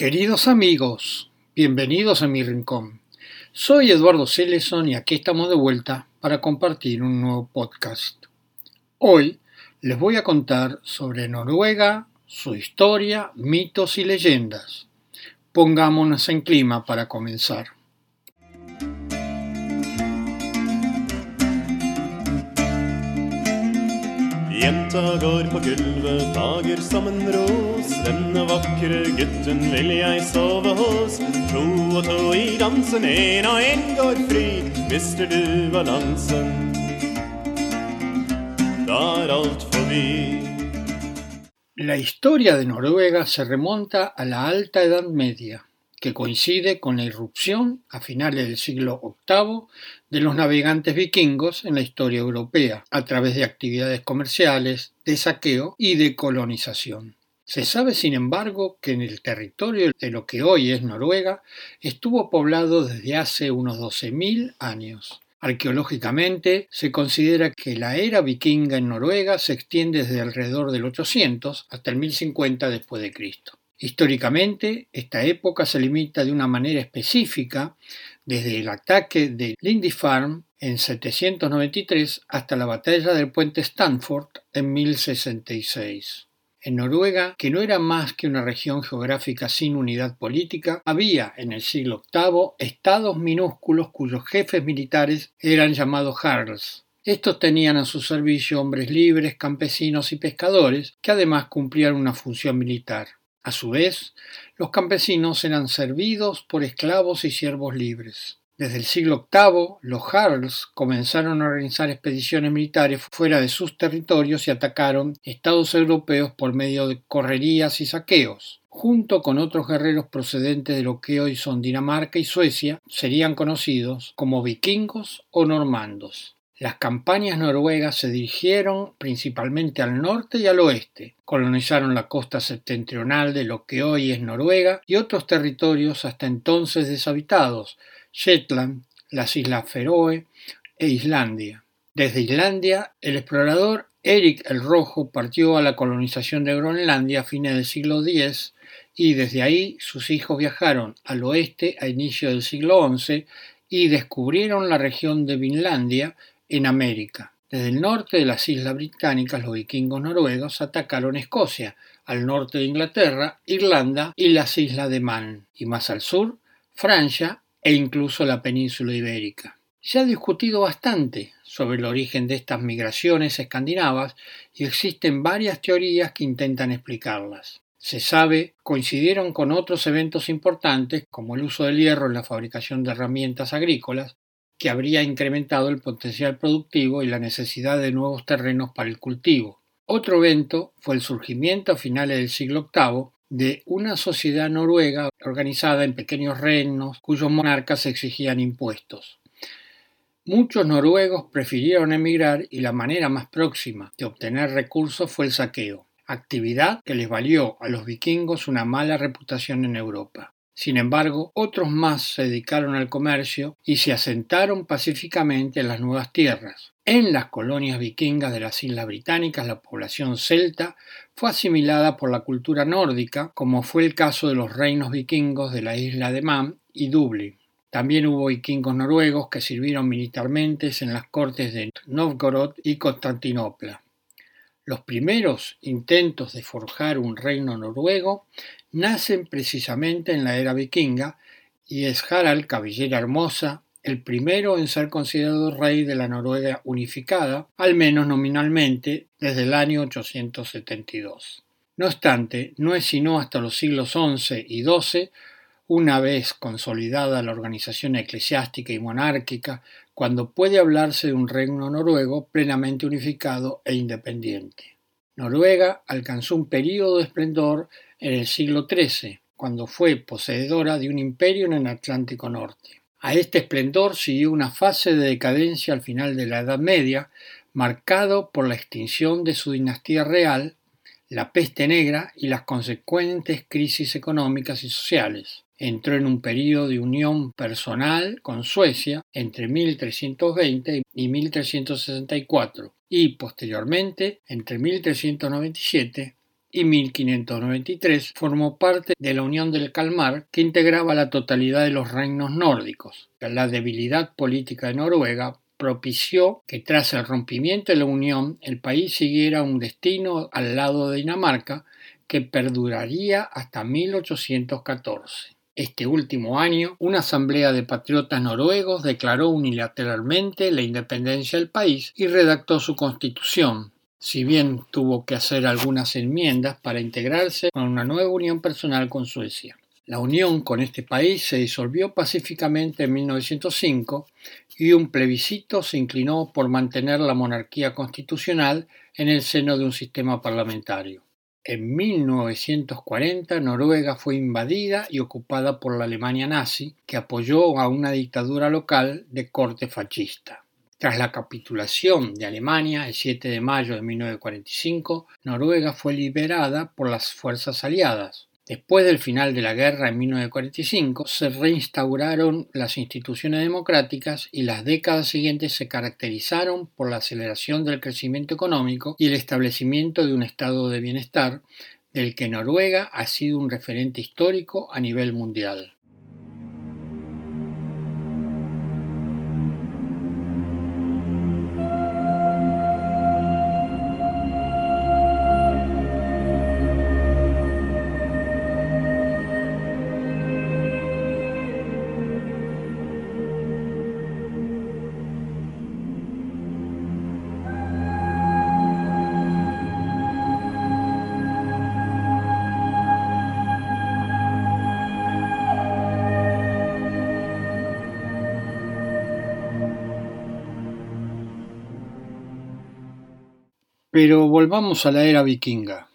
Queridos amigos, bienvenidos a mi rincón. Soy Eduardo Celeson y aquí estamos de vuelta para compartir un nuevo podcast. Hoy les voy a contar sobre Noruega, su historia, mitos y leyendas. Pongámonos en clima para comenzar. La historia de Noruega se remonta a la Alta Edad Media que coincide con la irrupción a finales del siglo VIII de los navegantes vikingos en la historia europea, a través de actividades comerciales, de saqueo y de colonización. Se sabe, sin embargo, que en el territorio de lo que hoy es Noruega estuvo poblado desde hace unos 12.000 años. Arqueológicamente se considera que la era vikinga en Noruega se extiende desde alrededor del 800 hasta el 1050 después de Cristo. Históricamente, esta época se limita de una manera específica desde el ataque de Lindisfarne en 793 hasta la batalla del puente Stanford en 1066. En Noruega, que no era más que una región geográfica sin unidad política, había en el siglo VIII estados minúsculos cuyos jefes militares eran llamados jarls. Estos tenían a su servicio hombres libres, campesinos y pescadores, que además cumplían una función militar. A su vez, los campesinos eran servidos por esclavos y siervos libres. Desde el siglo VIII, los Jarls comenzaron a organizar expediciones militares fuera de sus territorios y atacaron estados europeos por medio de correrías y saqueos. Junto con otros guerreros procedentes de lo que hoy son Dinamarca y Suecia, serían conocidos como vikingos o normandos. Las campañas noruegas se dirigieron principalmente al norte y al oeste. Colonizaron la costa septentrional de lo que hoy es Noruega y otros territorios hasta entonces deshabitados, Shetland, las Islas Feroe e Islandia. Desde Islandia, el explorador Eric el Rojo partió a la colonización de Groenlandia a fines del siglo X y desde ahí sus hijos viajaron al oeste a inicios del siglo XI y descubrieron la región de Vinlandia en América. Desde el norte de las islas británicas, los vikingos noruegos atacaron Escocia, al norte de Inglaterra, Irlanda y las islas de Man, y más al sur, Francia e incluso la península ibérica. Se ha discutido bastante sobre el origen de estas migraciones escandinavas y existen varias teorías que intentan explicarlas. Se sabe coincidieron con otros eventos importantes como el uso del hierro en la fabricación de herramientas agrícolas, que habría incrementado el potencial productivo y la necesidad de nuevos terrenos para el cultivo. Otro evento fue el surgimiento a finales del siglo VIII de una sociedad noruega organizada en pequeños reinos cuyos monarcas exigían impuestos. Muchos noruegos prefirieron emigrar y la manera más próxima de obtener recursos fue el saqueo, actividad que les valió a los vikingos una mala reputación en Europa. Sin embargo, otros más se dedicaron al comercio y se asentaron pacíficamente en las nuevas tierras. En las colonias vikingas de las Islas Británicas, la población celta fue asimilada por la cultura nórdica, como fue el caso de los reinos vikingos de la isla de Man y Dublín. También hubo vikingos noruegos que sirvieron militarmente en las cortes de Novgorod y Constantinopla. Los primeros intentos de forjar un reino noruego nacen precisamente en la era vikinga y es Harald, cabellera hermosa, el primero en ser considerado rey de la Noruega unificada, al menos nominalmente, desde el año 872. No obstante, no es sino hasta los siglos XI y XII, una vez consolidada la organización eclesiástica y monárquica, cuando puede hablarse de un reino noruego plenamente unificado e independiente. Noruega alcanzó un período de esplendor en el siglo XIII, cuando fue poseedora de un imperio en el Atlántico Norte. A este esplendor siguió una fase de decadencia al final de la Edad Media, marcado por la extinción de su dinastía real, la peste negra y las consecuentes crisis económicas y sociales. Entró en un período de unión personal con Suecia entre 1320 y 1364 y posteriormente, entre 1397 y 1593 formó parte de la Unión del Kalmar que integraba la totalidad de los reinos nórdicos. La debilidad política de Noruega propició que tras el rompimiento de la Unión el país siguiera un destino al lado de Dinamarca que perduraría hasta 1814. Este último año, una asamblea de patriotas noruegos declaró unilateralmente la independencia del país y redactó su constitución, si bien tuvo que hacer algunas enmiendas para integrarse con una nueva unión personal con Suecia. La unión con este país se disolvió pacíficamente en 1905 y un plebiscito se inclinó por mantener la monarquía constitucional en el seno de un sistema parlamentario. En 1940 Noruega fue invadida y ocupada por la Alemania nazi, que apoyó a una dictadura local de corte fascista. Tras la capitulación de Alemania el 7 de mayo de 1945, Noruega fue liberada por las fuerzas aliadas. Después del final de la guerra en 1945, se reinstauraron las instituciones democráticas y las décadas siguientes se caracterizaron por la aceleración del crecimiento económico y el establecimiento de un estado de bienestar del que Noruega ha sido un referente histórico a nivel mundial. Pero volvamos a la era vikinga.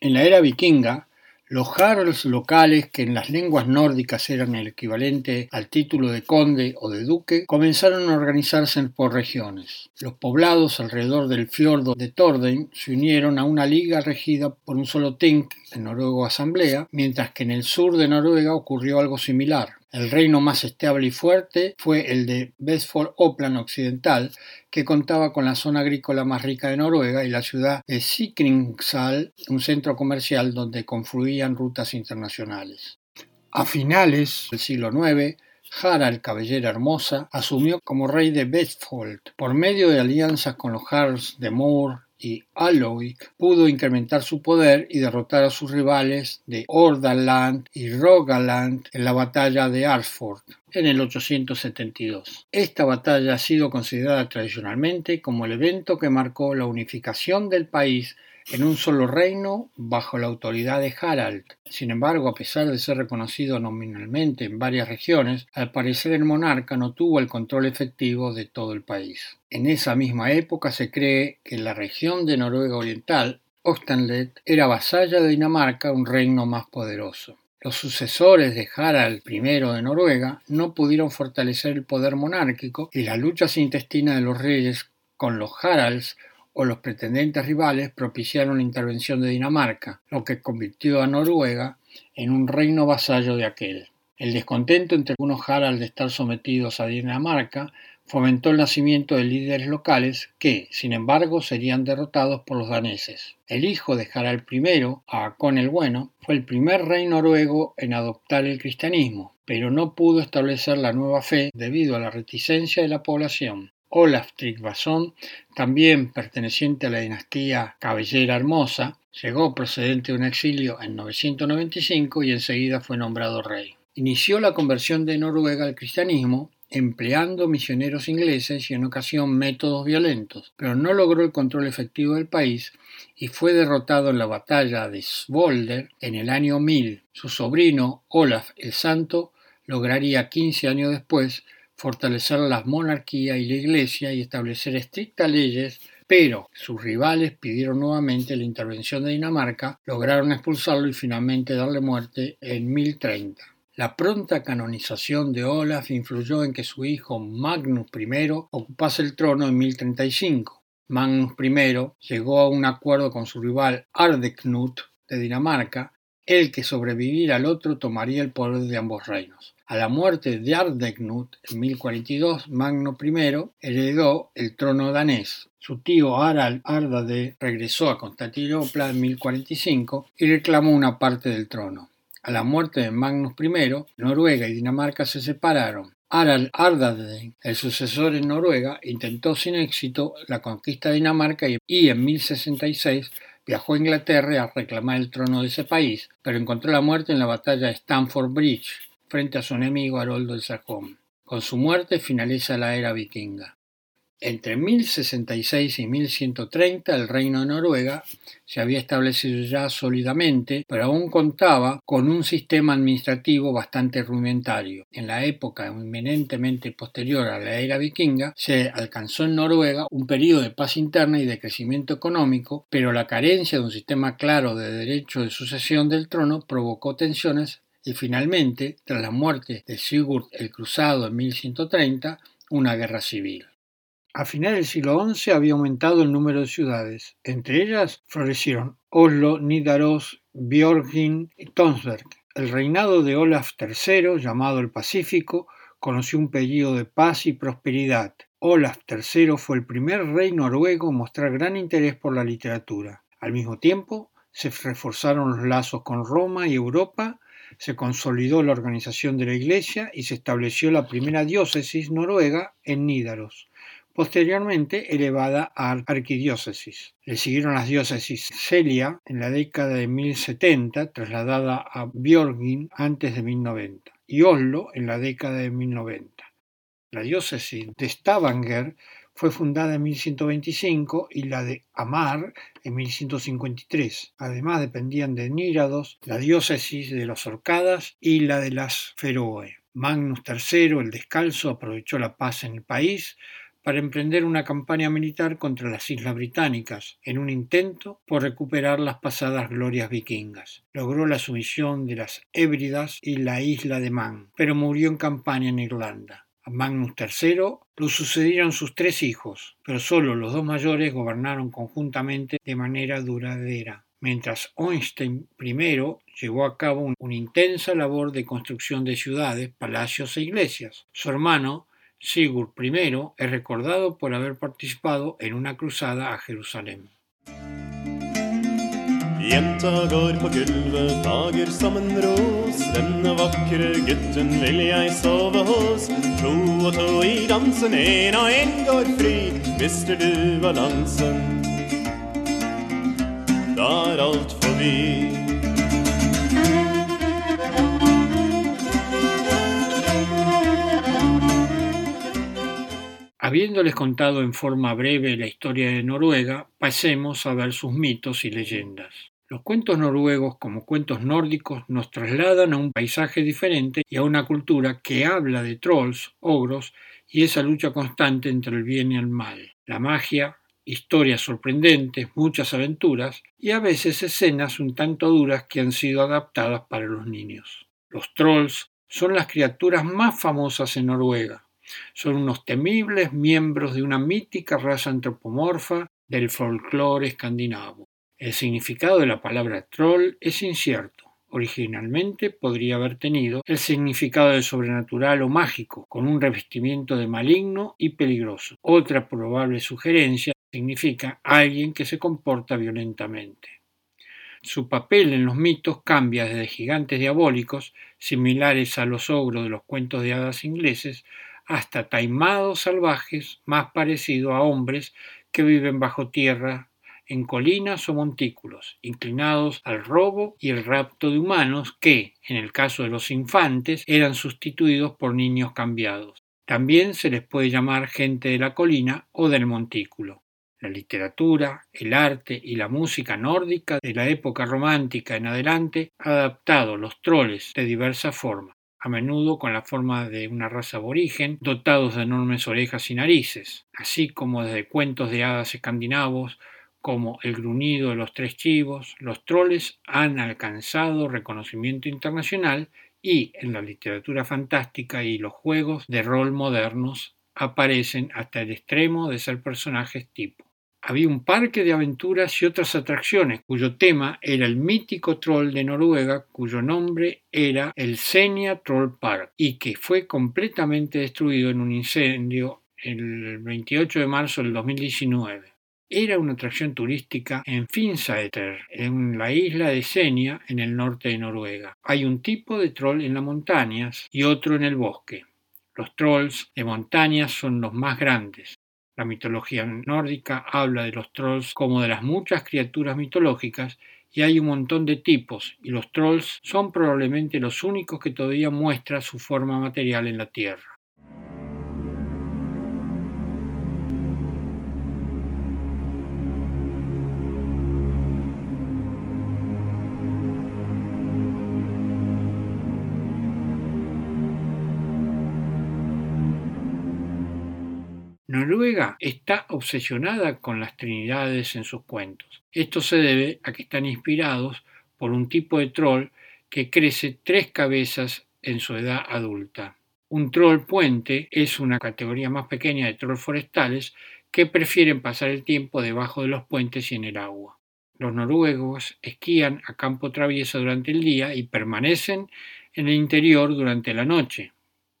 En la era vikinga, los jarls locales, que en las lenguas nórdicas eran el equivalente al título de conde o de duque, comenzaron a organizarse por regiones. Los poblados alrededor del fiordo de Torden se unieron a una liga regida por un solo Ting, en noruego asamblea, mientras que en el sur de Noruega ocurrió algo similar. El reino más estable y fuerte fue el de Vestfold Opland Occidental, que contaba con la zona agrícola más rica de Noruega y la ciudad de Sikringsal, un centro comercial donde confluían rutas internacionales. A finales del siglo IX, Harald Cabellera Hermosa asumió como rey de Vestfold por medio de alianzas con los Jarls de Moor y pudo incrementar su poder y derrotar a sus rivales de Ordaland y Rogaland en la batalla de Arsford en el 872. Esta batalla ha sido considerada tradicionalmente como el evento que marcó la unificación del país en un solo reino bajo la autoridad de Harald. Sin embargo, a pesar de ser reconocido nominalmente en varias regiones, al parecer el monarca no tuvo el control efectivo de todo el país. En esa misma época se cree que la región de Noruega Oriental, Ostanlet, era vasalla de Dinamarca, un reino más poderoso. Los sucesores de Harald I de Noruega no pudieron fortalecer el poder monárquico y las luchas intestinas de los reyes con los Haralds o los pretendentes rivales propiciaron la intervención de Dinamarca, lo que convirtió a Noruega en un reino vasallo de aquel. El descontento entre algunos Harald de estar sometidos a Dinamarca fomentó el nacimiento de líderes locales que, sin embargo, serían derrotados por los daneses. El hijo de Harald I, Haakon el Bueno, fue el primer rey noruego en adoptar el cristianismo, pero no pudo establecer la nueva fe debido a la reticencia de la población. Olaf Tryggvason, también perteneciente a la dinastía Cabellera Hermosa, llegó procedente de un exilio en 995 y enseguida fue nombrado rey. Inició la conversión de Noruega al cristianismo empleando misioneros ingleses y en ocasión métodos violentos, pero no logró el control efectivo del país y fue derrotado en la batalla de Svolder en el año 1000. Su sobrino, Olaf el Santo, lograría 15 años después fortalecer la monarquía y la Iglesia y establecer estrictas leyes, pero sus rivales pidieron nuevamente la intervención de Dinamarca, lograron expulsarlo y finalmente darle muerte en 1030. La pronta canonización de Olaf influyó en que su hijo Magnus I ocupase el trono en 1035. Magnus I llegó a un acuerdo con su rival Ardeknut de Dinamarca, el que sobreviviera al otro tomaría el poder de ambos reinos. A la muerte de Ardegnut en 1042, Magno I heredó el trono danés. Su tío Harald Ardade regresó a Constantinopla en 1045 y reclamó una parte del trono. A la muerte de Magnus I, Noruega y Dinamarca se separaron. Harald Ardade, el sucesor en Noruega, intentó sin éxito la conquista de Dinamarca y en 1066 viajó a Inglaterra a reclamar el trono de ese país, pero encontró la muerte en la batalla de Stamford Bridge frente a su enemigo Haroldo el Sajón. Con su muerte finaliza la era vikinga. Entre 1066 y 1130 el reino de Noruega se había establecido ya sólidamente, pero aún contaba con un sistema administrativo bastante rudimentario. En la época eminentemente posterior a la era vikinga se alcanzó en Noruega un periodo de paz interna y de crecimiento económico, pero la carencia de un sistema claro de derecho de sucesión del trono provocó tensiones y finalmente, tras la muerte de Sigurd el Cruzado en 1130, una guerra civil. A finales del siglo XI había aumentado el número de ciudades. Entre ellas florecieron Oslo, Nidaros, Björgvin y Tonsberg. El reinado de Olaf III, llamado el Pacífico, conoció un periodo de paz y prosperidad. Olaf III fue el primer rey noruego en mostrar gran interés por la literatura. Al mismo tiempo, se reforzaron los lazos con Roma y Europa, se consolidó la organización de la Iglesia y se estableció la primera diócesis noruega en Nídaros posteriormente elevada a arquidiócesis. Le siguieron las diócesis Celia en la década de 1070, trasladada a Björgvin antes de 1090, y Oslo en la década de 1090. La diócesis de Stavanger fue fundada en 1125 y la de Amar en 1153. Además dependían de Nírados, la diócesis de los Orcadas y la de las Feroe. Magnus III, el descalzo, aprovechó la paz en el país para emprender una campaña militar contra las islas británicas, en un intento por recuperar las pasadas glorias vikingas. Logró la sumisión de las Hébridas y la isla de Man, pero murió en campaña en Irlanda. Magnus III lo sucedieron sus tres hijos, pero solo los dos mayores gobernaron conjuntamente de manera duradera mientras Einstein I llevó a cabo una intensa labor de construcción de ciudades, palacios e iglesias. Su hermano Sigurd I es recordado por haber participado en una cruzada a Jerusalén. Jenta går på gulvet, dager som en ros. Denne vakre gutten vil jeg sove hos. To og to i dansen, en og en går fri. Mister du balansen, da er alt forbi. Habiéndoles contado en forma breve la historia de Noruega, pasemos a ver sus mitos y leyendas. Los cuentos noruegos, como cuentos nórdicos, nos trasladan a un paisaje diferente y a una cultura que habla de trolls, ogros y esa lucha constante entre el bien y el mal. La magia, historias sorprendentes, muchas aventuras y a veces escenas un tanto duras que han sido adaptadas para los niños. Los trolls son las criaturas más famosas en Noruega. Son unos temibles miembros de una mítica raza antropomorfa del folclore escandinavo. El significado de la palabra troll es incierto. Originalmente podría haber tenido el significado de sobrenatural o mágico, con un revestimiento de maligno y peligroso. Otra probable sugerencia significa alguien que se comporta violentamente. Su papel en los mitos cambia desde gigantes diabólicos, similares a los ogros de los cuentos de hadas ingleses, hasta taimados salvajes más parecidos a hombres que viven bajo tierra en colinas o montículos, inclinados al robo y el rapto de humanos que, en el caso de los infantes, eran sustituidos por niños cambiados. También se les puede llamar gente de la colina o del montículo. La literatura, el arte y la música nórdica de la época romántica en adelante ha adaptado los troles de diversas formas a menudo con la forma de una raza aborigen, dotados de enormes orejas y narices, así como desde cuentos de hadas escandinavos como El gruñido de los tres chivos, los troles han alcanzado reconocimiento internacional y en la literatura fantástica y los juegos de rol modernos aparecen hasta el extremo de ser personajes tipo. Había un parque de aventuras y otras atracciones cuyo tema era el mítico troll de Noruega cuyo nombre era el Senia Troll Park y que fue completamente destruido en un incendio el 28 de marzo del 2019. Era una atracción turística en Finsaeter, en la isla de Senia, en el norte de Noruega. Hay un tipo de troll en las montañas y otro en el bosque. Los trolls de montañas son los más grandes. La mitología nórdica habla de los trolls como de las muchas criaturas mitológicas y hay un montón de tipos, y los trolls son probablemente los únicos que todavía muestran su forma material en la Tierra. Está obsesionada con las trinidades en sus cuentos. Esto se debe a que están inspirados por un tipo de troll que crece tres cabezas en su edad adulta. Un troll puente es una categoría más pequeña de trolls forestales que prefieren pasar el tiempo debajo de los puentes y en el agua. Los noruegos esquían a campo traviesa durante el día y permanecen en el interior durante la noche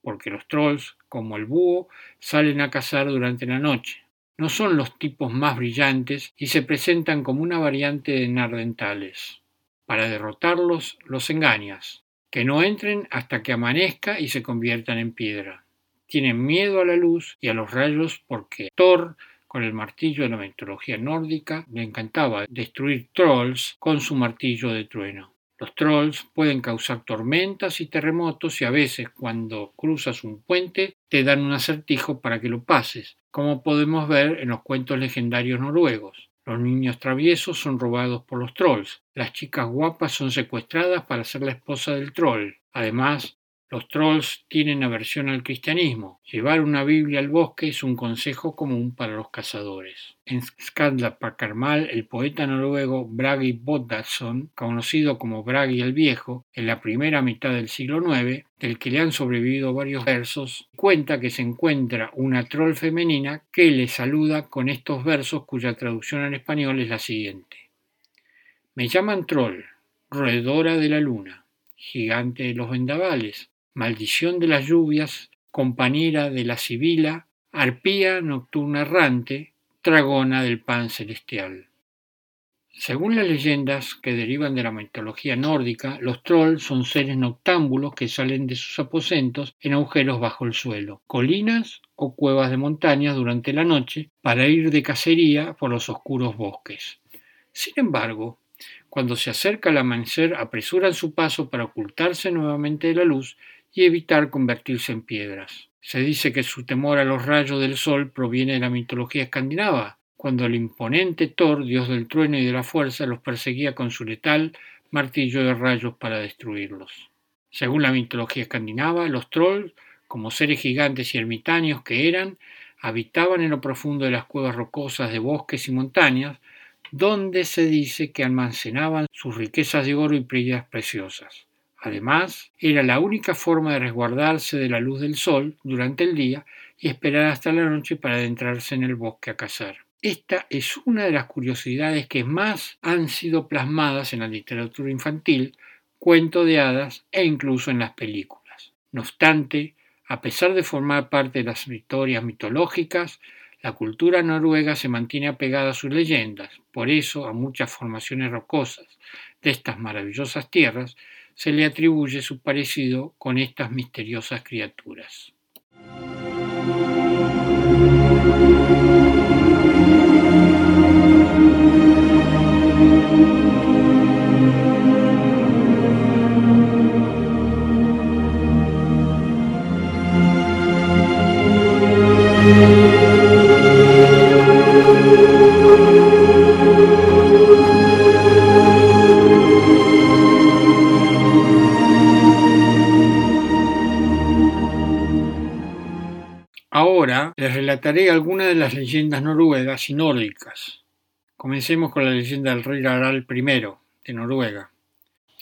porque los trolls, como el búho, salen a cazar durante la noche. No son los tipos más brillantes y se presentan como una variante de nardentales. Para derrotarlos, los engañas, que no entren hasta que amanezca y se conviertan en piedra. Tienen miedo a la luz y a los rayos porque Thor, con el martillo de la mitología nórdica, le encantaba destruir trolls con su martillo de trueno. Los trolls pueden causar tormentas y terremotos y a veces cuando cruzas un puente te dan un acertijo para que lo pases, como podemos ver en los cuentos legendarios noruegos. Los niños traviesos son robados por los trolls. Las chicas guapas son secuestradas para ser la esposa del troll. Además, los trolls tienen aversión al cristianismo. Llevar una Biblia al bosque es un consejo común para los cazadores. En Skandlapakarmal, el poeta noruego Bragi Boddason, conocido como Bragi el Viejo, en la primera mitad del siglo IX, del que le han sobrevivido varios versos, cuenta que se encuentra una troll femenina que le saluda con estos versos cuya traducción al español es la siguiente. Me llaman troll, roedora de la luna, gigante de los vendavales, maldición de las lluvias, compañera de la sibila, arpía nocturna errante, dragona del pan celestial. Según las leyendas que derivan de la mitología nórdica, los trolls son seres noctámbulos que salen de sus aposentos en agujeros bajo el suelo, colinas o cuevas de montañas durante la noche para ir de cacería por los oscuros bosques. Sin embargo, cuando se acerca el amanecer apresuran su paso para ocultarse nuevamente de la luz y evitar convertirse en piedras. Se dice que su temor a los rayos del sol proviene de la mitología escandinava, cuando el imponente Thor, dios del trueno y de la fuerza, los perseguía con su letal martillo de rayos para destruirlos. Según la mitología escandinava, los trolls, como seres gigantes y ermitaños que eran, habitaban en lo profundo de las cuevas rocosas de bosques y montañas, donde se dice que almacenaban sus riquezas de oro y piedras preciosas. Además, era la única forma de resguardarse de la luz del sol durante el día y esperar hasta la noche para adentrarse en el bosque a cazar. Esta es una de las curiosidades que más han sido plasmadas en la literatura infantil, cuento de hadas e incluso en las películas. No obstante, a pesar de formar parte de las historias mitológicas, la cultura noruega se mantiene apegada a sus leyendas, por eso a muchas formaciones rocosas de estas maravillosas tierras se le atribuye su parecido con estas misteriosas criaturas. Algunas de las leyendas noruegas y nórdicas. Comencemos con la leyenda del rey Harald I de Noruega.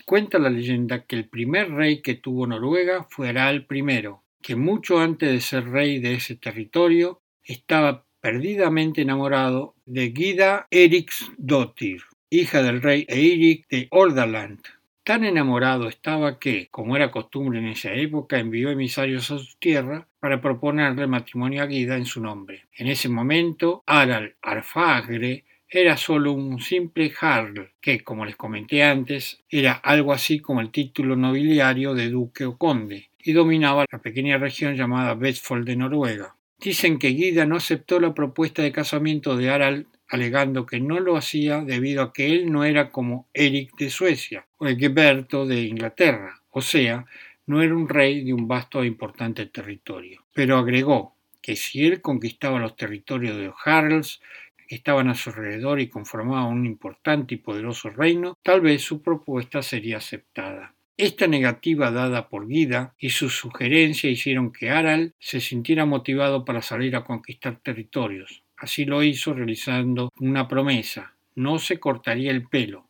Cuenta la leyenda que el primer rey que tuvo Noruega fue Harald I, que mucho antes de ser rey de ese territorio estaba perdidamente enamorado de Gida Eriksdottir, hija del rey Eirik de Hordaland. Tan enamorado estaba que, como era costumbre en esa época, envió emisarios a su tierra para proponerle matrimonio a Guida en su nombre. En ese momento, Harald Arfagre era solo un simple jarl, que, como les comenté antes, era algo así como el título nobiliario de duque o conde, y dominaba la pequeña región llamada Vestfold de Noruega. Dicen que Guida no aceptó la propuesta de casamiento de Harald alegando que no lo hacía debido a que él no era como Eric de Suecia o Egberto de Inglaterra, o sea, no era un rey de un vasto e importante territorio. Pero agregó que si él conquistaba los territorios de los Haralds, que estaban a su alrededor y conformaban un importante y poderoso reino, tal vez su propuesta sería aceptada. Esta negativa dada por Guida y su sugerencia hicieron que Harald se sintiera motivado para salir a conquistar territorios. Así lo hizo realizando una promesa. No se cortaría el pelo.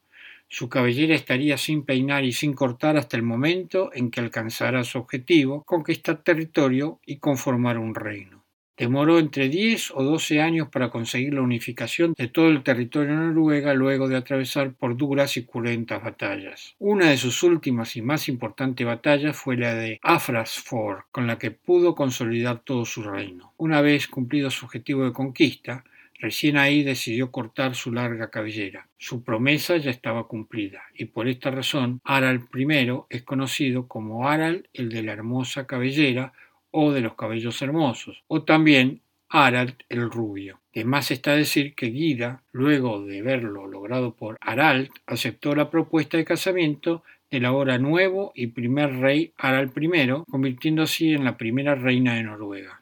Su cabellera estaría sin peinar y sin cortar hasta el momento en que alcanzara su objetivo, conquistar territorio y conformar un reino. Demoró entre 10 o 12 años para conseguir la unificación de todo el territorio Noruega luego de atravesar por duras y cruentas batallas. Una de sus últimas y más importantes batallas fue la de Afrasford, con la que pudo consolidar todo su reino. Una vez cumplido su objetivo de conquista, Recién ahí decidió cortar su larga cabellera. Su promesa ya estaba cumplida, y por esta razón Harald I es conocido como Harald el de la hermosa cabellera o de los cabellos hermosos, o también Harald el rubio. De más está decir que Guida, luego de verlo logrado por Harald, aceptó la propuesta de casamiento del ahora nuevo y primer rey Harald I, convirtiendo así en la primera reina de Noruega.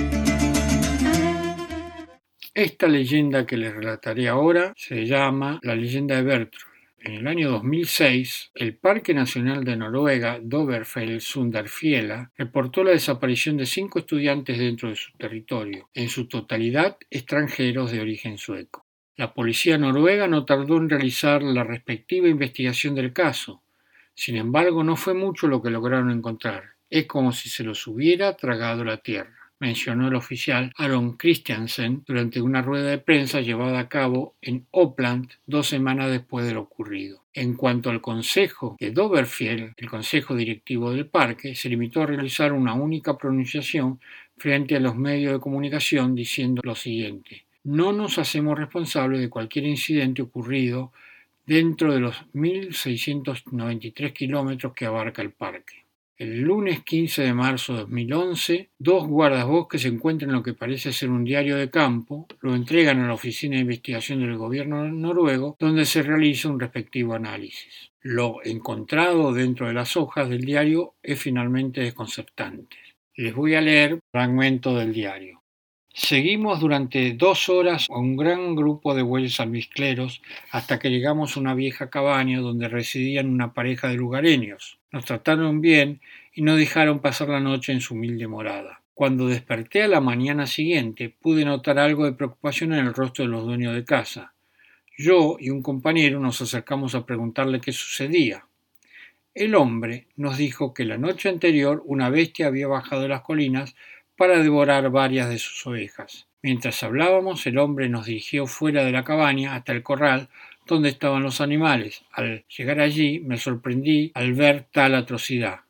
Esta leyenda que les relataré ahora se llama la leyenda de Bertro en el año 2006, el Parque Nacional de Noruega, Doverfell-Sundarfjella, reportó la desaparición de cinco estudiantes dentro de su territorio, en su totalidad extranjeros de origen sueco. La policía noruega no tardó en realizar la respectiva investigación del caso. Sin embargo, no fue mucho lo que lograron encontrar. Es como si se los hubiera tragado la tierra mencionó el oficial Aaron Christiansen durante una rueda de prensa llevada a cabo en Opland dos semanas después de lo ocurrido. En cuanto al Consejo de Doverfield, el Consejo Directivo del Parque se limitó a realizar una única pronunciación frente a los medios de comunicación diciendo lo siguiente. No nos hacemos responsables de cualquier incidente ocurrido dentro de los 1.693 kilómetros que abarca el parque. El lunes 15 de marzo de 2011, dos guardabosques encuentran lo que parece ser un diario de campo, lo entregan a la Oficina de Investigación del Gobierno noruego, donde se realiza un respectivo análisis. Lo encontrado dentro de las hojas del diario es finalmente desconcertante. Les voy a leer fragmento del diario. Seguimos durante dos horas a un gran grupo de bueyes almizcleros hasta que llegamos a una vieja cabaña donde residían una pareja de lugareños. Nos trataron bien y no dejaron pasar la noche en su humilde morada. Cuando desperté a la mañana siguiente pude notar algo de preocupación en el rostro de los dueños de casa. Yo y un compañero nos acercamos a preguntarle qué sucedía. El hombre nos dijo que la noche anterior una bestia había bajado de las colinas para devorar varias de sus ovejas. Mientras hablábamos, el hombre nos dirigió fuera de la cabaña hasta el corral dónde estaban los animales. Al llegar allí me sorprendí al ver tal atrocidad.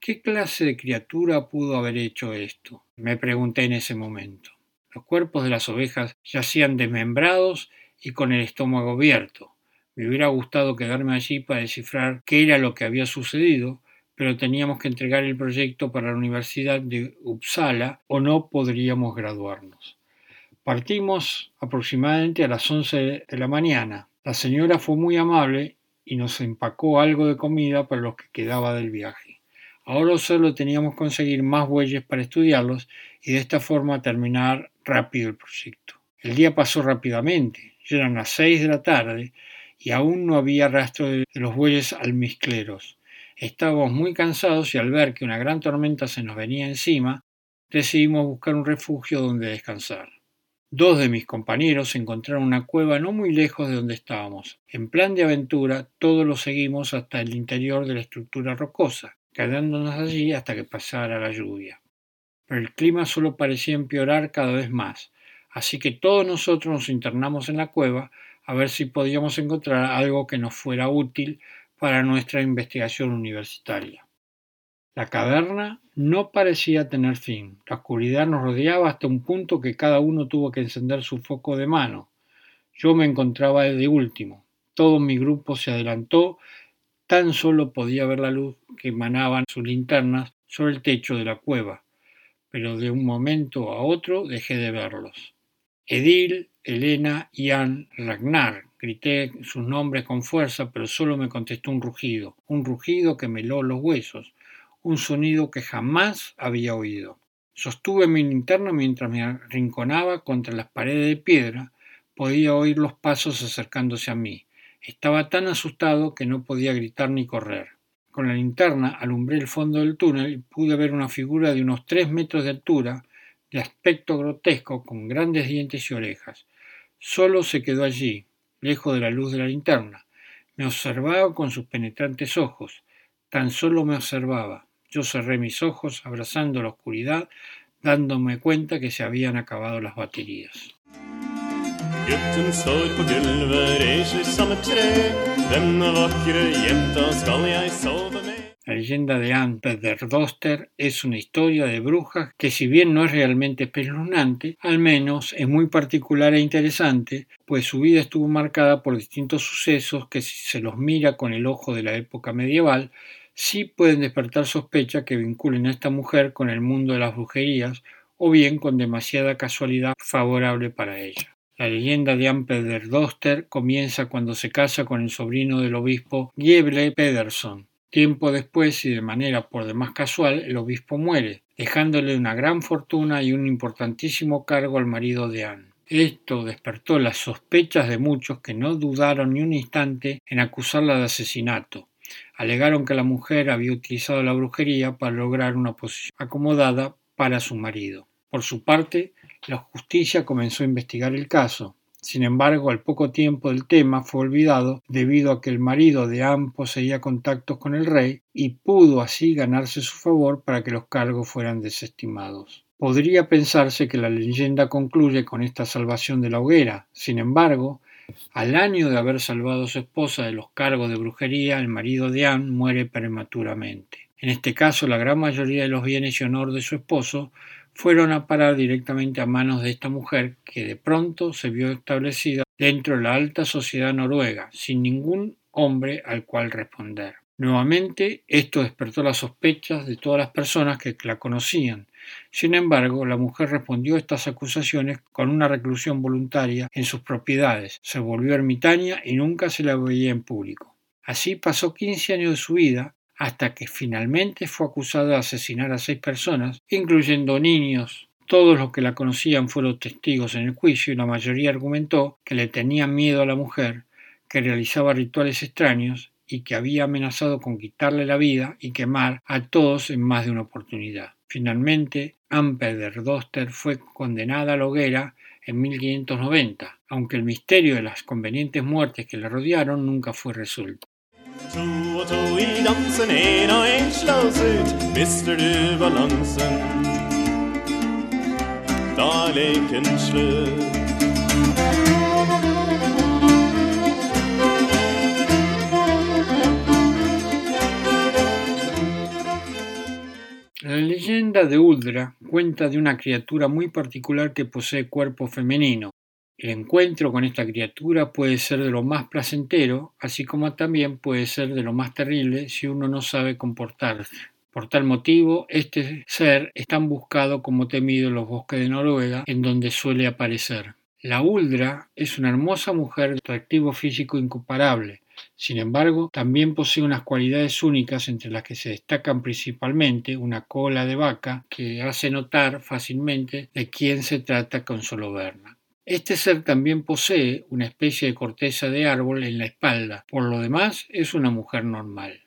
¿Qué clase de criatura pudo haber hecho esto? me pregunté en ese momento. Los cuerpos de las ovejas yacían desmembrados y con el estómago abierto. Me hubiera gustado quedarme allí para descifrar qué era lo que había sucedido, pero teníamos que entregar el proyecto para la Universidad de Uppsala o no podríamos graduarnos. Partimos aproximadamente a las once de la mañana. La señora fue muy amable y nos empacó algo de comida para los que quedaba del viaje. Ahora solo teníamos que conseguir más bueyes para estudiarlos y de esta forma terminar rápido el proyecto. El día pasó rápidamente, ya eran las seis de la tarde y aún no había rastro de los bueyes almizcleros. Estábamos muy cansados y al ver que una gran tormenta se nos venía encima, decidimos buscar un refugio donde descansar. Dos de mis compañeros encontraron una cueva no muy lejos de donde estábamos. En plan de aventura, todos lo seguimos hasta el interior de la estructura rocosa, quedándonos allí hasta que pasara la lluvia. Pero el clima solo parecía empeorar cada vez más, así que todos nosotros nos internamos en la cueva a ver si podíamos encontrar algo que nos fuera útil para nuestra investigación universitaria. La caverna no parecía tener fin. La oscuridad nos rodeaba hasta un punto que cada uno tuvo que encender su foco de mano. Yo me encontraba de último. Todo mi grupo se adelantó. Tan solo podía ver la luz que emanaban sus linternas sobre el techo de la cueva, pero de un momento a otro dejé de verlos. Edil, Elena, Ian, Ragnar. Grité sus nombres con fuerza, pero solo me contestó un rugido, un rugido que me heló los huesos un sonido que jamás había oído. Sostuve mi linterna mientras me arrinconaba contra las paredes de piedra. Podía oír los pasos acercándose a mí. Estaba tan asustado que no podía gritar ni correr. Con la linterna alumbré el fondo del túnel y pude ver una figura de unos tres metros de altura, de aspecto grotesco, con grandes dientes y orejas. Solo se quedó allí, lejos de la luz de la linterna. Me observaba con sus penetrantes ojos. Tan solo me observaba. Yo cerré mis ojos, abrazando la oscuridad, dándome cuenta que se habían acabado las baterías. La leyenda de Anne Pederdoster es una historia de brujas que si bien no es realmente espeluznante, al menos es muy particular e interesante, pues su vida estuvo marcada por distintos sucesos que si se los mira con el ojo de la época medieval, sí pueden despertar sospecha que vinculen a esta mujer con el mundo de las brujerías o bien con demasiada casualidad favorable para ella. La leyenda de Anne Pederdoster comienza cuando se casa con el sobrino del obispo Gieble Pederson. Tiempo después y de manera por demás casual, el obispo muere, dejándole una gran fortuna y un importantísimo cargo al marido de Anne. Esto despertó las sospechas de muchos que no dudaron ni un instante en acusarla de asesinato, alegaron que la mujer había utilizado la brujería para lograr una posición acomodada para su marido. Por su parte, la justicia comenzó a investigar el caso. Sin embargo, al poco tiempo el tema fue olvidado debido a que el marido de Anne poseía contactos con el rey y pudo así ganarse su favor para que los cargos fueran desestimados. Podría pensarse que la leyenda concluye con esta salvación de la hoguera. Sin embargo, al año de haber salvado a su esposa de los cargos de brujería, el marido de Anne muere prematuramente. En este caso, la gran mayoría de los bienes y honor de su esposo fueron a parar directamente a manos de esta mujer que de pronto se vio establecida dentro de la alta sociedad noruega, sin ningún hombre al cual responder. Nuevamente, esto despertó las sospechas de todas las personas que la conocían, sin embargo, la mujer respondió a estas acusaciones con una reclusión voluntaria en sus propiedades, se volvió ermitaña y nunca se la veía en público. Así pasó quince años de su vida hasta que finalmente fue acusada de asesinar a seis personas, incluyendo niños. Todos los que la conocían fueron testigos en el juicio y la mayoría argumentó que le tenían miedo a la mujer, que realizaba rituales extraños y que había amenazado con quitarle la vida y quemar a todos en más de una oportunidad. Finalmente, Doster fue condenada a la hoguera en 1590, aunque el misterio de las convenientes muertes que le rodearon nunca fue resuelto. La leyenda de Uldra cuenta de una criatura muy particular que posee cuerpo femenino. El encuentro con esta criatura puede ser de lo más placentero, así como también puede ser de lo más terrible si uno no sabe comportarse. Por tal motivo, este ser es tan buscado como temido en los bosques de Noruega, en donde suele aparecer. La Uldra es una hermosa mujer de atractivo físico incomparable, sin embargo, también posee unas cualidades únicas entre las que se destacan principalmente una cola de vaca que hace notar fácilmente de quién se trata con solo verla. Este ser también posee una especie de corteza de árbol en la espalda, por lo demás es una mujer normal.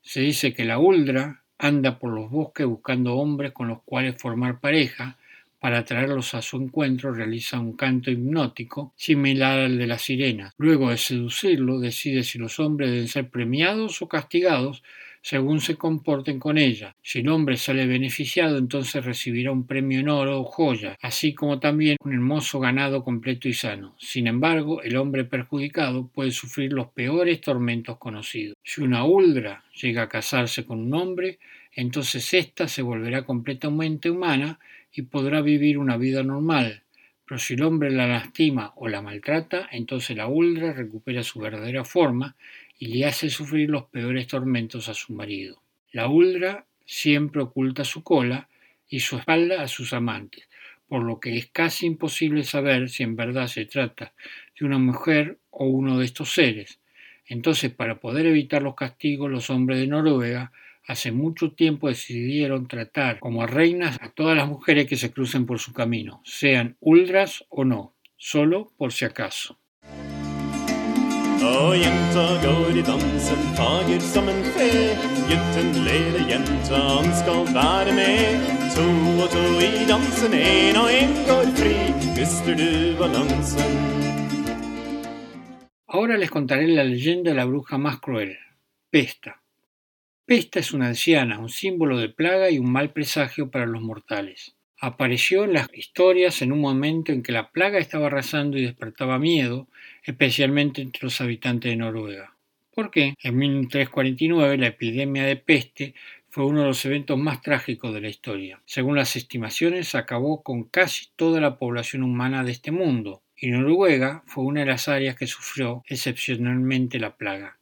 Se dice que la Uldra anda por los bosques buscando hombres con los cuales formar pareja, para atraerlos a su encuentro realiza un canto hipnótico similar al de la sirena. Luego de seducirlo decide si los hombres deben ser premiados o castigados según se comporten con ella. Si el hombre sale beneficiado, entonces recibirá un premio en oro o joya, así como también un hermoso ganado completo y sano. Sin embargo, el hombre perjudicado puede sufrir los peores tormentos conocidos. Si una uldra llega a casarse con un hombre, entonces ésta se volverá completamente humana y podrá vivir una vida normal. Pero si el hombre la lastima o la maltrata, entonces la uldra recupera su verdadera forma y le hace sufrir los peores tormentos a su marido. La uldra siempre oculta su cola y su espalda a sus amantes, por lo que es casi imposible saber si en verdad se trata de una mujer o uno de estos seres. Entonces, para poder evitar los castigos, los hombres de Noruega hace mucho tiempo decidieron tratar como reinas a todas las mujeres que se crucen por su camino, sean uldras o no, solo por si acaso. Ahora les contaré la leyenda de la bruja más cruel, Pesta. Pesta es una anciana, un símbolo de plaga y un mal presagio para los mortales. Apareció en las historias en un momento en que la plaga estaba arrasando y despertaba miedo, especialmente entre los habitantes de Noruega. ¿Por qué? En 1349 la epidemia de peste fue uno de los eventos más trágicos de la historia. Según las estimaciones, acabó con casi toda la población humana de este mundo, y Noruega fue una de las áreas que sufrió excepcionalmente la plaga.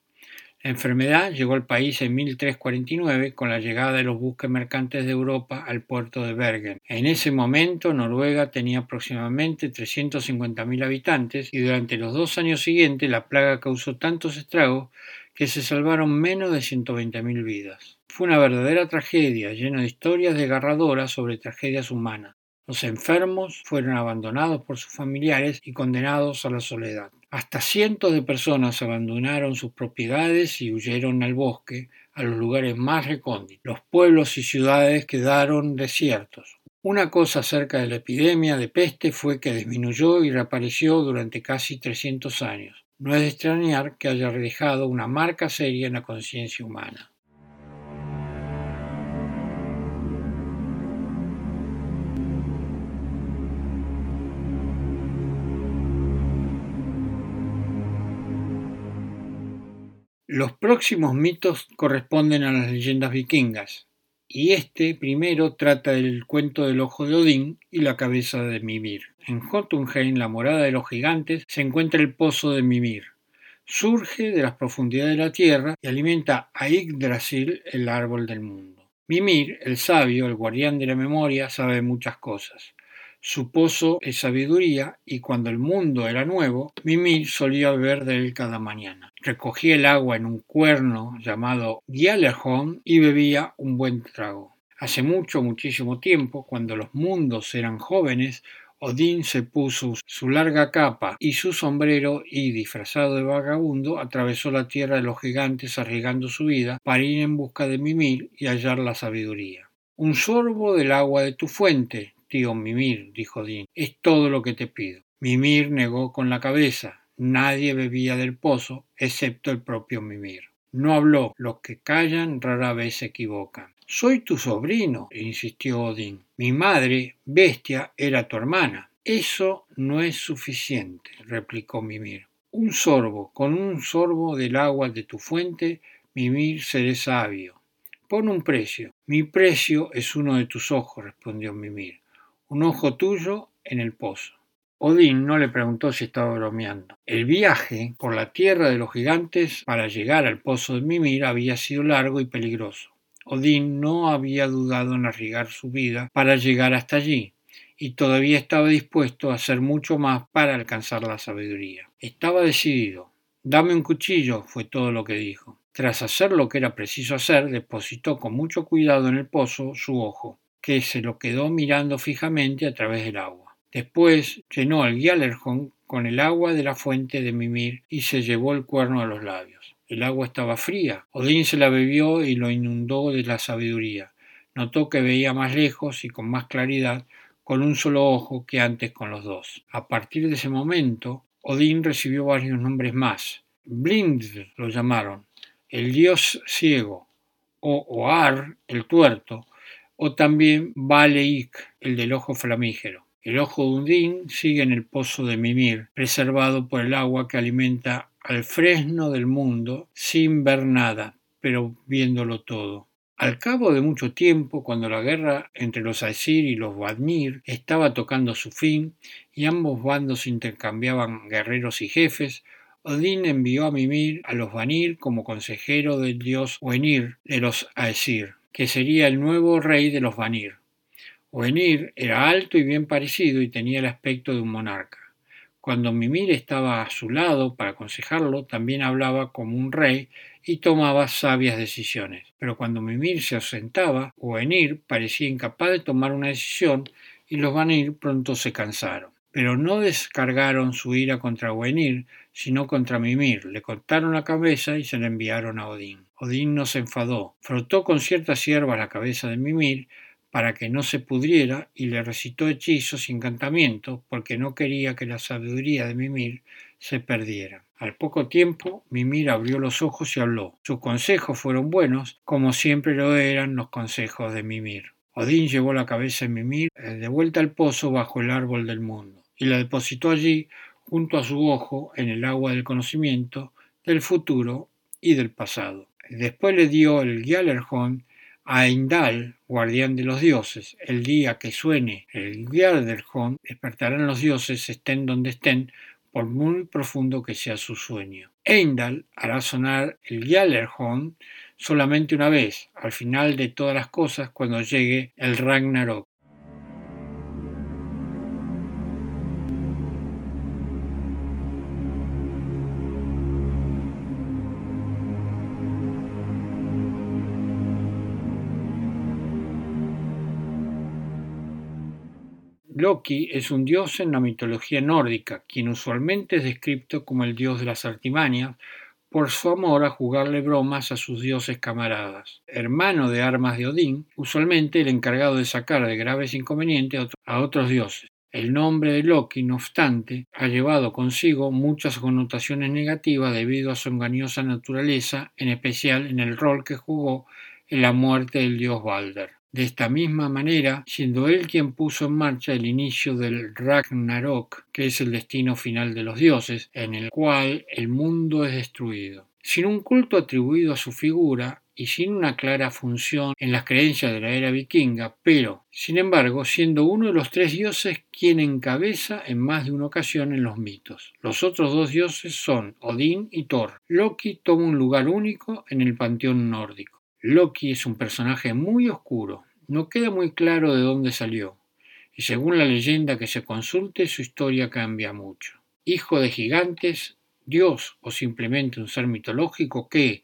La enfermedad llegó al país en 1349 con la llegada de los buques mercantes de Europa al puerto de Bergen. En ese momento Noruega tenía aproximadamente 350.000 habitantes y durante los dos años siguientes la plaga causó tantos estragos que se salvaron menos de 120.000 vidas. Fue una verdadera tragedia llena de historias desgarradoras sobre tragedias humanas. Los enfermos fueron abandonados por sus familiares y condenados a la soledad. Hasta cientos de personas abandonaron sus propiedades y huyeron al bosque, a los lugares más recónditos. Los pueblos y ciudades quedaron desiertos. Una cosa acerca de la epidemia de peste fue que disminuyó y reapareció durante casi 300 años. No es de extrañar que haya dejado una marca seria en la conciencia humana. Los próximos mitos corresponden a las leyendas vikingas, y este primero trata del cuento del ojo de Odín y la cabeza de Mimir. En Jotunheim, la morada de los gigantes, se encuentra el pozo de Mimir. Surge de las profundidades de la tierra y alimenta a Yggdrasil, el árbol del mundo. Mimir, el sabio, el guardián de la memoria, sabe muchas cosas. Su pozo es sabiduría y cuando el mundo era nuevo, Mimir solía beber de él cada mañana. Recogía el agua en un cuerno llamado Gjallarhorn y bebía un buen trago. Hace mucho, muchísimo tiempo, cuando los mundos eran jóvenes, Odín se puso su larga capa y su sombrero y, disfrazado de vagabundo, atravesó la tierra de los gigantes arriesgando su vida para ir en busca de Mimir y hallar la sabiduría. Un sorbo del agua de tu fuente, Tío Mimir, dijo Odín, es todo lo que te pido. Mimir negó con la cabeza. Nadie bebía del pozo, excepto el propio Mimir. No habló. Los que callan rara vez se equivocan. Soy tu sobrino, insistió Odín. Mi madre, bestia, era tu hermana. Eso no es suficiente, replicó Mimir. Un sorbo, con un sorbo del agua de tu fuente, Mimir seré sabio. Pon un precio. Mi precio es uno de tus ojos, respondió Mimir un ojo tuyo en el pozo. Odín no le preguntó si estaba bromeando. El viaje por la tierra de los gigantes para llegar al pozo de Mimir había sido largo y peligroso. Odín no había dudado en arriesgar su vida para llegar hasta allí, y todavía estaba dispuesto a hacer mucho más para alcanzar la sabiduría. Estaba decidido. Dame un cuchillo, fue todo lo que dijo. Tras hacer lo que era preciso hacer, depositó con mucho cuidado en el pozo su ojo que se lo quedó mirando fijamente a través del agua. Después llenó al Gjallerhorn con el agua de la fuente de Mimir y se llevó el cuerno a los labios. El agua estaba fría. Odín se la bebió y lo inundó de la sabiduría. Notó que veía más lejos y con más claridad con un solo ojo que antes con los dos. A partir de ese momento, Odín recibió varios nombres más. Blind lo llamaron, el dios ciego, o Oar, el tuerto, o también Baleik, el del ojo flamígero. El ojo de Odín sigue en el pozo de Mimir, preservado por el agua que alimenta al fresno del mundo sin ver nada, pero viéndolo todo. Al cabo de mucho tiempo, cuando la guerra entre los Aesir y los Vanir estaba tocando su fin y ambos bandos intercambiaban guerreros y jefes, Odín envió a Mimir a los Vanir como consejero del dios Oenir de los Aesir, que sería el nuevo rey de los Vanir. Oenir era alto y bien parecido y tenía el aspecto de un monarca. Cuando Mimir estaba a su lado para aconsejarlo, también hablaba como un rey y tomaba sabias decisiones. Pero cuando Mimir se ausentaba, Oenir parecía incapaz de tomar una decisión y los Vanir pronto se cansaron. Pero no descargaron su ira contra Oenir, sino contra Mimir. Le cortaron la cabeza y se la enviaron a Odín. Odín no se enfadó. Frotó con ciertas hierbas la cabeza de Mimir para que no se pudriera y le recitó hechizos y encantamientos porque no quería que la sabiduría de Mimir se perdiera. Al poco tiempo, Mimir abrió los ojos y habló. Sus consejos fueron buenos, como siempre lo eran los consejos de Mimir. Odín llevó la cabeza de Mimir eh, de vuelta al pozo bajo el árbol del mundo y la depositó allí junto a su ojo en el agua del conocimiento del futuro y del pasado. Después le dio el Gjallerhorn a Indal, guardián de los dioses. El día que suene el Gjalderhorn, despertarán los dioses, estén donde estén, por muy profundo que sea su sueño. Eindal hará sonar el Gjallerhorn solamente una vez, al final de todas las cosas, cuando llegue el Ragnarok. Loki es un dios en la mitología nórdica, quien usualmente es descrito como el dios de las artimañas por su amor a jugarle bromas a sus dioses camaradas. Hermano de armas de Odín, usualmente el encargado de sacar de graves inconvenientes a otros dioses. El nombre de Loki, no obstante, ha llevado consigo muchas connotaciones negativas debido a su engañosa naturaleza, en especial en el rol que jugó en la muerte del dios Balder. De esta misma manera, siendo él quien puso en marcha el inicio del Ragnarok, que es el destino final de los dioses, en el cual el mundo es destruido. Sin un culto atribuido a su figura, y sin una clara función en las creencias de la era vikinga, pero, sin embargo, siendo uno de los tres dioses quien encabeza en más de una ocasión en los mitos. Los otros dos dioses son Odín y Thor. Loki toma un lugar único en el panteón nórdico. Loki es un personaje muy oscuro, no queda muy claro de dónde salió, y según la leyenda que se consulte su historia cambia mucho. Hijo de gigantes, dios o simplemente un ser mitológico que,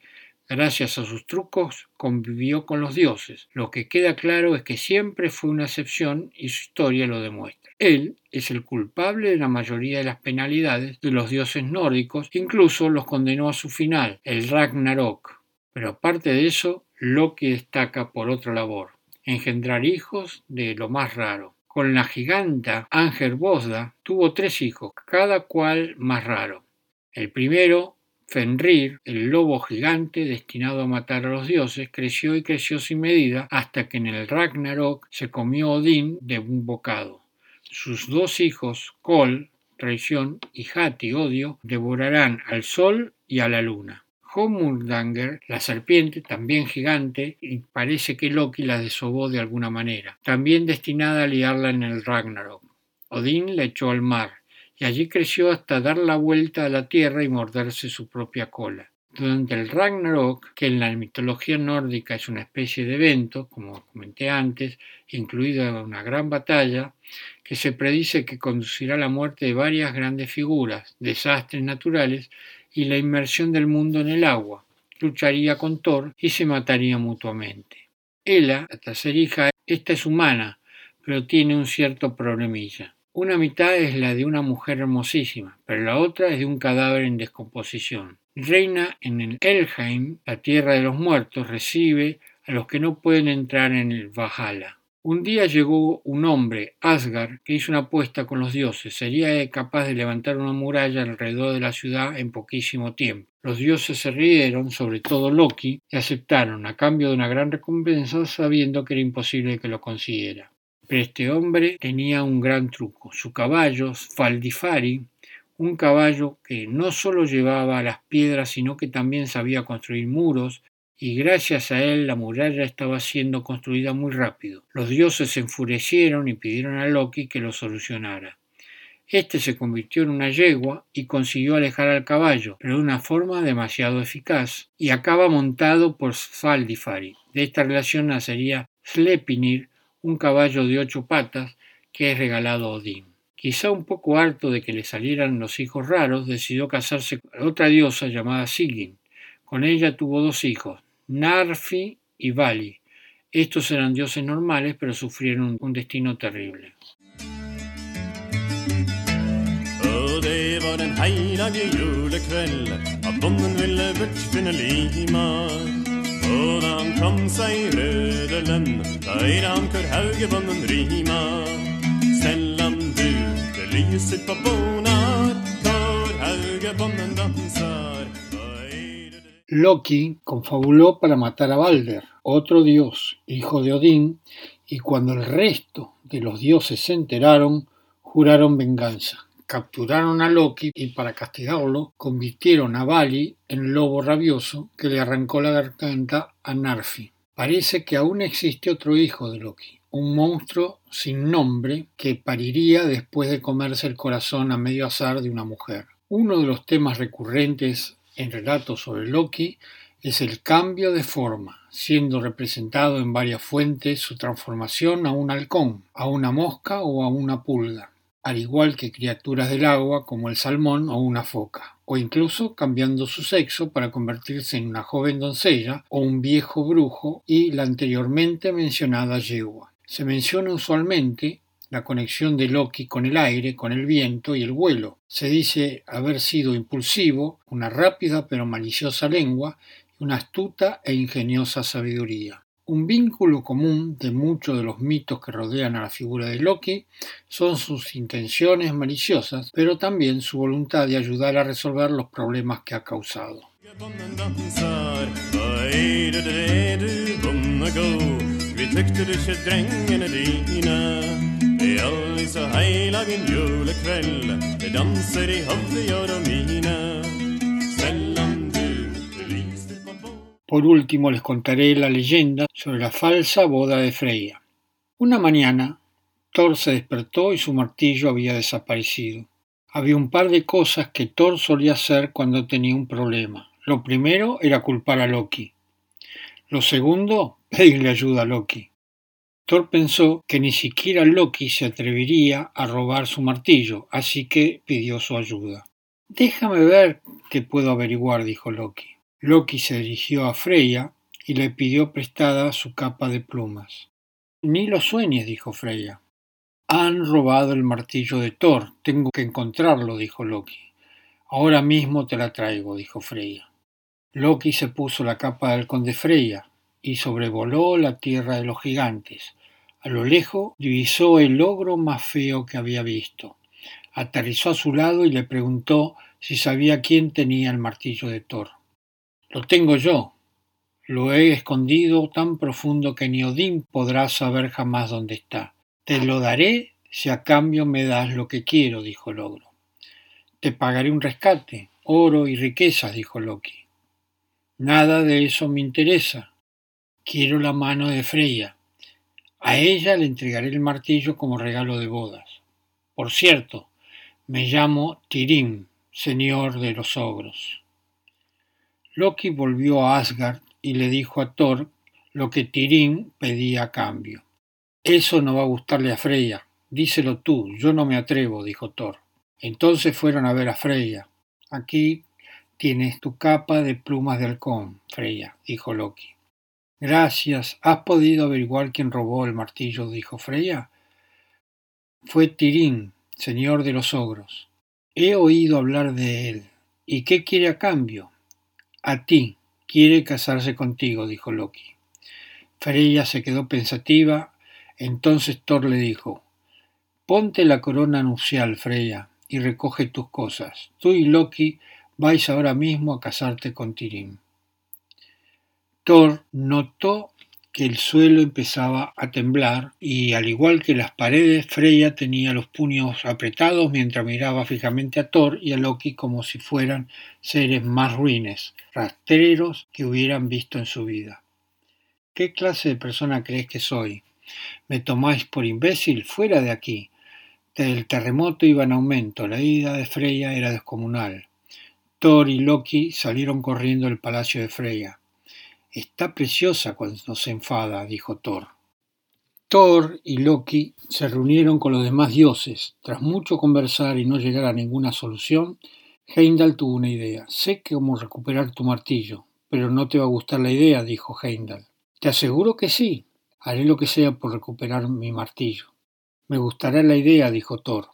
gracias a sus trucos, convivió con los dioses. Lo que queda claro es que siempre fue una excepción y su historia lo demuestra. Él es el culpable de la mayoría de las penalidades de los dioses nórdicos, incluso los condenó a su final, el Ragnarok, pero aparte de eso, Loki destaca por otra labor, engendrar hijos de lo más raro. Con la giganta Bosda tuvo tres hijos, cada cual más raro. El primero, Fenrir, el lobo gigante destinado a matar a los dioses, creció y creció sin medida hasta que en el Ragnarok se comió Odín de un bocado. Sus dos hijos, Kol, traición, y Hati, odio, devorarán al sol y a la luna. Homurdanger, la serpiente, también gigante, y parece que Loki la desobó de alguna manera, también destinada a liarla en el Ragnarok. Odín la echó al mar, y allí creció hasta dar la vuelta a la tierra y morderse su propia cola. Durante el Ragnarok, que en la mitología nórdica es una especie de evento, como comenté antes, incluida una gran batalla, que se predice que conducirá a la muerte de varias grandes figuras, desastres naturales y la inmersión del mundo en el agua. Lucharía con Thor y se mataría mutuamente. Ella, la tercera hija, esta es humana, pero tiene un cierto problemilla. Una mitad es la de una mujer hermosísima, pero la otra es de un cadáver en descomposición. Reina en el Elheim, la tierra de los muertos, recibe a los que no pueden entrar en el Valhalla. Un día llegó un hombre, Asgard, que hizo una apuesta con los dioses. Sería capaz de levantar una muralla alrededor de la ciudad en poquísimo tiempo. Los dioses se rieron, sobre todo Loki, y aceptaron, a cambio de una gran recompensa, sabiendo que era imposible que lo consiguiera. Pero este hombre tenía un gran truco. Su caballo, Faldifari, un caballo que no solo llevaba las piedras, sino que también sabía construir muros, y gracias a él la muralla estaba siendo construida muy rápido. Los dioses se enfurecieron y pidieron a Loki que lo solucionara. Este se convirtió en una yegua y consiguió alejar al caballo, pero de una forma demasiado eficaz, y acaba montado por Svaldifari. De esta relación nacería Slepinir, un caballo de ocho patas que es regalado a Odín. Quizá un poco harto de que le salieran los hijos raros, decidió casarse con otra diosa llamada Sigyn. Con ella tuvo dos hijos, Narfi y Vali. Estos eran dioses normales, pero sufrieron un destino terrible. Loki confabuló para matar a Balder, otro dios, hijo de Odín, y cuando el resto de los dioses se enteraron, juraron venganza. Capturaron a Loki y para castigarlo convirtieron a Vali en lobo rabioso que le arrancó la garganta a Narfi. Parece que aún existe otro hijo de Loki, un monstruo sin nombre que pariría después de comerse el corazón a medio azar de una mujer. Uno de los temas recurrentes en relatos sobre Loki es el cambio de forma, siendo representado en varias fuentes su transformación a un halcón, a una mosca o a una pulga, al igual que criaturas del agua como el salmón o una foca, o incluso cambiando su sexo para convertirse en una joven doncella o un viejo brujo y la anteriormente mencionada yegua. Se menciona usualmente la conexión de Loki con el aire, con el viento y el vuelo. Se dice haber sido impulsivo, una rápida pero maliciosa lengua y una astuta e ingeniosa sabiduría. Un vínculo común de muchos de los mitos que rodean a la figura de Loki son sus intenciones maliciosas, pero también su voluntad de ayudar a resolver los problemas que ha causado. Por último les contaré la leyenda sobre la falsa boda de Freya. Una mañana, Thor se despertó y su martillo había desaparecido. Había un par de cosas que Thor solía hacer cuando tenía un problema. Lo primero era culpar a Loki. Lo segundo, pedirle ayuda a Loki. Thor pensó que ni siquiera Loki se atrevería a robar su martillo, así que pidió su ayuda. Déjame ver qué puedo averiguar, dijo Loki. Loki se dirigió a Freya y le pidió prestada su capa de plumas. Ni lo sueñes, dijo Freya. Han robado el martillo de Thor. Tengo que encontrarlo, dijo Loki. Ahora mismo te la traigo, dijo Freya. Loki se puso la capa del conde Freya y sobrevoló la tierra de los gigantes. A lo lejos divisó el ogro más feo que había visto. Aterrizó a su lado y le preguntó si sabía quién tenía el martillo de Thor. Lo tengo yo. Lo he escondido tan profundo que ni Odín podrá saber jamás dónde está. Te lo daré si a cambio me das lo que quiero, dijo el ogro. Te pagaré un rescate, oro y riquezas, dijo Loki. Nada de eso me interesa, Quiero la mano de Freya. A ella le entregaré el martillo como regalo de bodas. Por cierto, me llamo Tirim, señor de los ogros. Loki volvió a Asgard y le dijo a Thor lo que Tirim pedía a cambio. Eso no va a gustarle a Freya. Díselo tú, yo no me atrevo, dijo Thor. Entonces fueron a ver a Freya. Aquí tienes tu capa de plumas de halcón, Freya, dijo Loki. Gracias. ¿Has podido averiguar quién robó el martillo? dijo Freya. Fue Tirín, señor de los ogros. He oído hablar de él. ¿Y qué quiere a cambio? A ti. Quiere casarse contigo, dijo Loki. Freya se quedó pensativa. Entonces Thor le dijo Ponte la corona nupcial, Freya, y recoge tus cosas. Tú y Loki vais ahora mismo a casarte con Tirim. Thor notó que el suelo empezaba a temblar y al igual que las paredes, Freya tenía los puños apretados mientras miraba fijamente a Thor y a Loki como si fueran seres más ruines, rastreros que hubieran visto en su vida. ¿Qué clase de persona crees que soy? ¿Me tomáis por imbécil? Fuera de aquí. El terremoto iba en aumento, la ida de Freya era descomunal. Thor y Loki salieron corriendo del palacio de Freya. Está preciosa cuando se enfada, dijo Thor. Thor y Loki se reunieron con los demás dioses. Tras mucho conversar y no llegar a ninguna solución, Heimdall tuvo una idea. Sé cómo recuperar tu martillo, pero no te va a gustar la idea, dijo Heimdall. Te aseguro que sí. Haré lo que sea por recuperar mi martillo. Me gustará la idea, dijo Thor.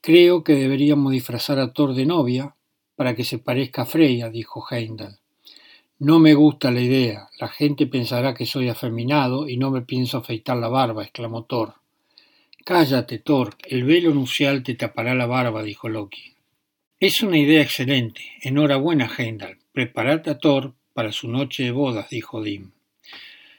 Creo que deberíamos disfrazar a Thor de novia para que se parezca a Freya, dijo Heimdall. No me gusta la idea. La gente pensará que soy afeminado y no me pienso afeitar la barba, exclamó Thor. Cállate, Thor. El velo nupcial te tapará la barba, dijo Loki. Es una idea excelente. Enhorabuena, Heimdall. Preparad a Thor para su noche de bodas, dijo Dim.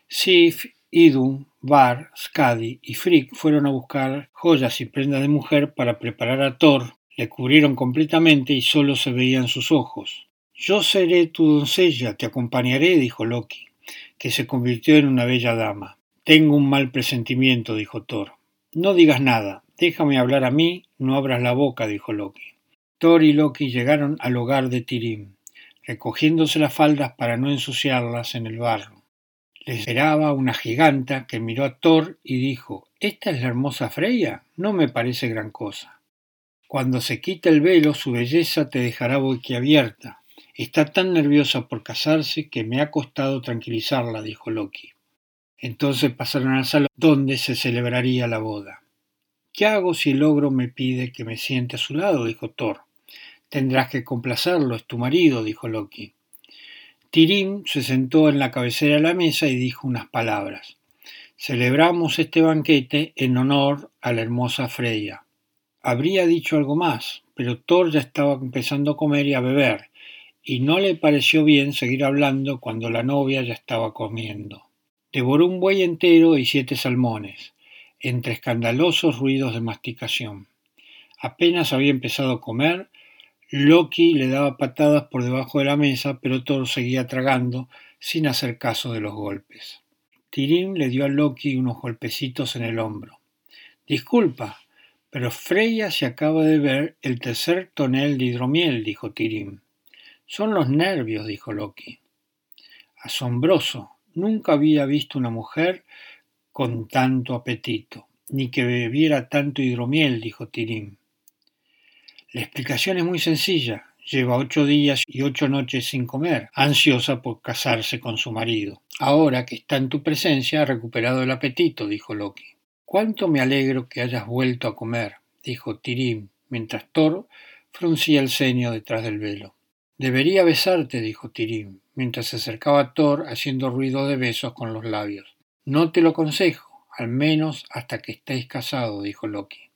Sif, Idun, Bar, Skadi y Frigg fueron a buscar joyas y prendas de mujer para preparar a Thor. Le cubrieron completamente y solo se veían sus ojos. Yo seré tu doncella, te acompañaré, dijo Loki, que se convirtió en una bella dama. Tengo un mal presentimiento, dijo Thor. No digas nada, déjame hablar a mí, no abras la boca, dijo Loki. Thor y Loki llegaron al hogar de Tirim, recogiéndose las faldas para no ensuciarlas en el barro. Les esperaba una giganta que miró a Thor y dijo ¿Esta es la hermosa Freya? No me parece gran cosa. Cuando se quita el velo, su belleza te dejará boquiabierta. Está tan nerviosa por casarse que me ha costado tranquilizarla, dijo Loki. Entonces pasaron al salón donde se celebraría la boda. ¿Qué hago si el ogro me pide que me siente a su lado? dijo Thor. Tendrás que complacerlo, es tu marido, dijo Loki. Tirim se sentó en la cabecera de la mesa y dijo unas palabras. Celebramos este banquete en honor a la hermosa Freya. Habría dicho algo más, pero Thor ya estaba empezando a comer y a beber, y no le pareció bien seguir hablando cuando la novia ya estaba comiendo. Devoró un buey entero y siete salmones, entre escandalosos ruidos de masticación. Apenas había empezado a comer, Loki le daba patadas por debajo de la mesa, pero Thor seguía tragando sin hacer caso de los golpes. Tirim le dio a Loki unos golpecitos en el hombro. Disculpa, pero Freya se acaba de ver el tercer tonel de hidromiel, dijo Tirim. Son los nervios, dijo Loki. Asombroso. Nunca había visto una mujer con tanto apetito, ni que bebiera tanto hidromiel, dijo Tirim. La explicación es muy sencilla. Lleva ocho días y ocho noches sin comer, ansiosa por casarse con su marido. Ahora que está en tu presencia ha recuperado el apetito, dijo Loki. Cuánto me alegro que hayas vuelto a comer, dijo Tirim, mientras Thor fruncía el ceño detrás del velo. Debería besarte, dijo Tirim, mientras se acercaba a Thor haciendo ruido de besos con los labios. No te lo aconsejo, al menos hasta que estéis casados, dijo Loki.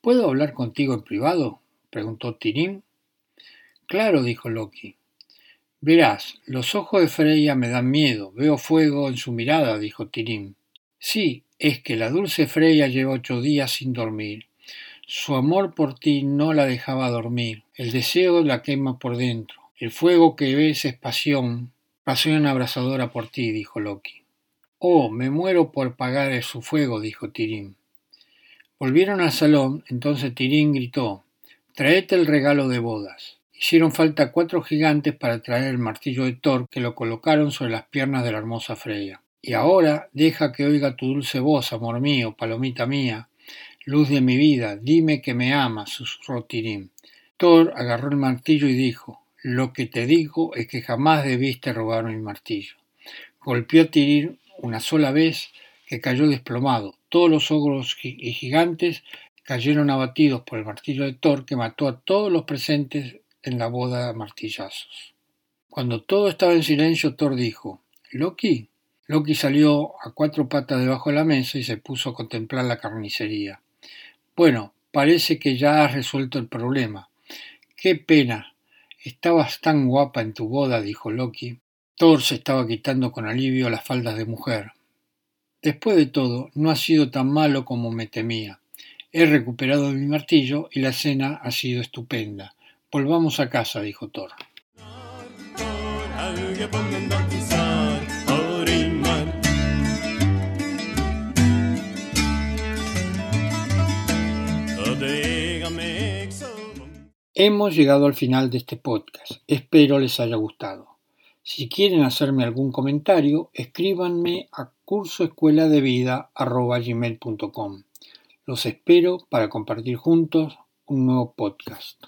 ¿Puedo hablar contigo en privado? preguntó Tirim. Claro, dijo Loki. Verás, los ojos de Freya me dan miedo, veo fuego en su mirada, dijo Tirim. Sí, es que la dulce Freya lleva ocho días sin dormir. Su amor por ti no la dejaba dormir. El deseo la quema por dentro. El fuego que ves es pasión, pasión abrasadora por ti, dijo Loki. Oh, me muero por pagar su fuego, dijo Tirín. Volvieron al salón, entonces Tirín gritó Traete el regalo de bodas. Hicieron falta cuatro gigantes para traer el martillo de Thor que lo colocaron sobre las piernas de la hermosa Freya. Y ahora deja que oiga tu dulce voz, amor mío, palomita mía, luz de mi vida, dime que me amas, susurró Tirín. Thor agarró el martillo y dijo, lo que te digo es que jamás debiste robar mi martillo. Golpeó a Tirín una sola vez que cayó desplomado. Todos los ogros y gigantes cayeron abatidos por el martillo de Thor que mató a todos los presentes en la boda de martillazos. Cuando todo estaba en silencio, Thor dijo Loki. Loki salió a cuatro patas debajo de la mesa y se puso a contemplar la carnicería. Bueno, parece que ya has resuelto el problema. Qué pena. Estabas tan guapa en tu boda, dijo Loki. Thor se estaba quitando con alivio las faldas de mujer. Después de todo, no ha sido tan malo como me temía. He recuperado mi martillo y la cena ha sido estupenda. Volvamos a casa, dijo Thor. Hemos llegado al final de este podcast. Espero les haya gustado. Si quieren hacerme algún comentario, escríbanme a cursoescueladevida.com. Los espero para compartir juntos un nuevo podcast.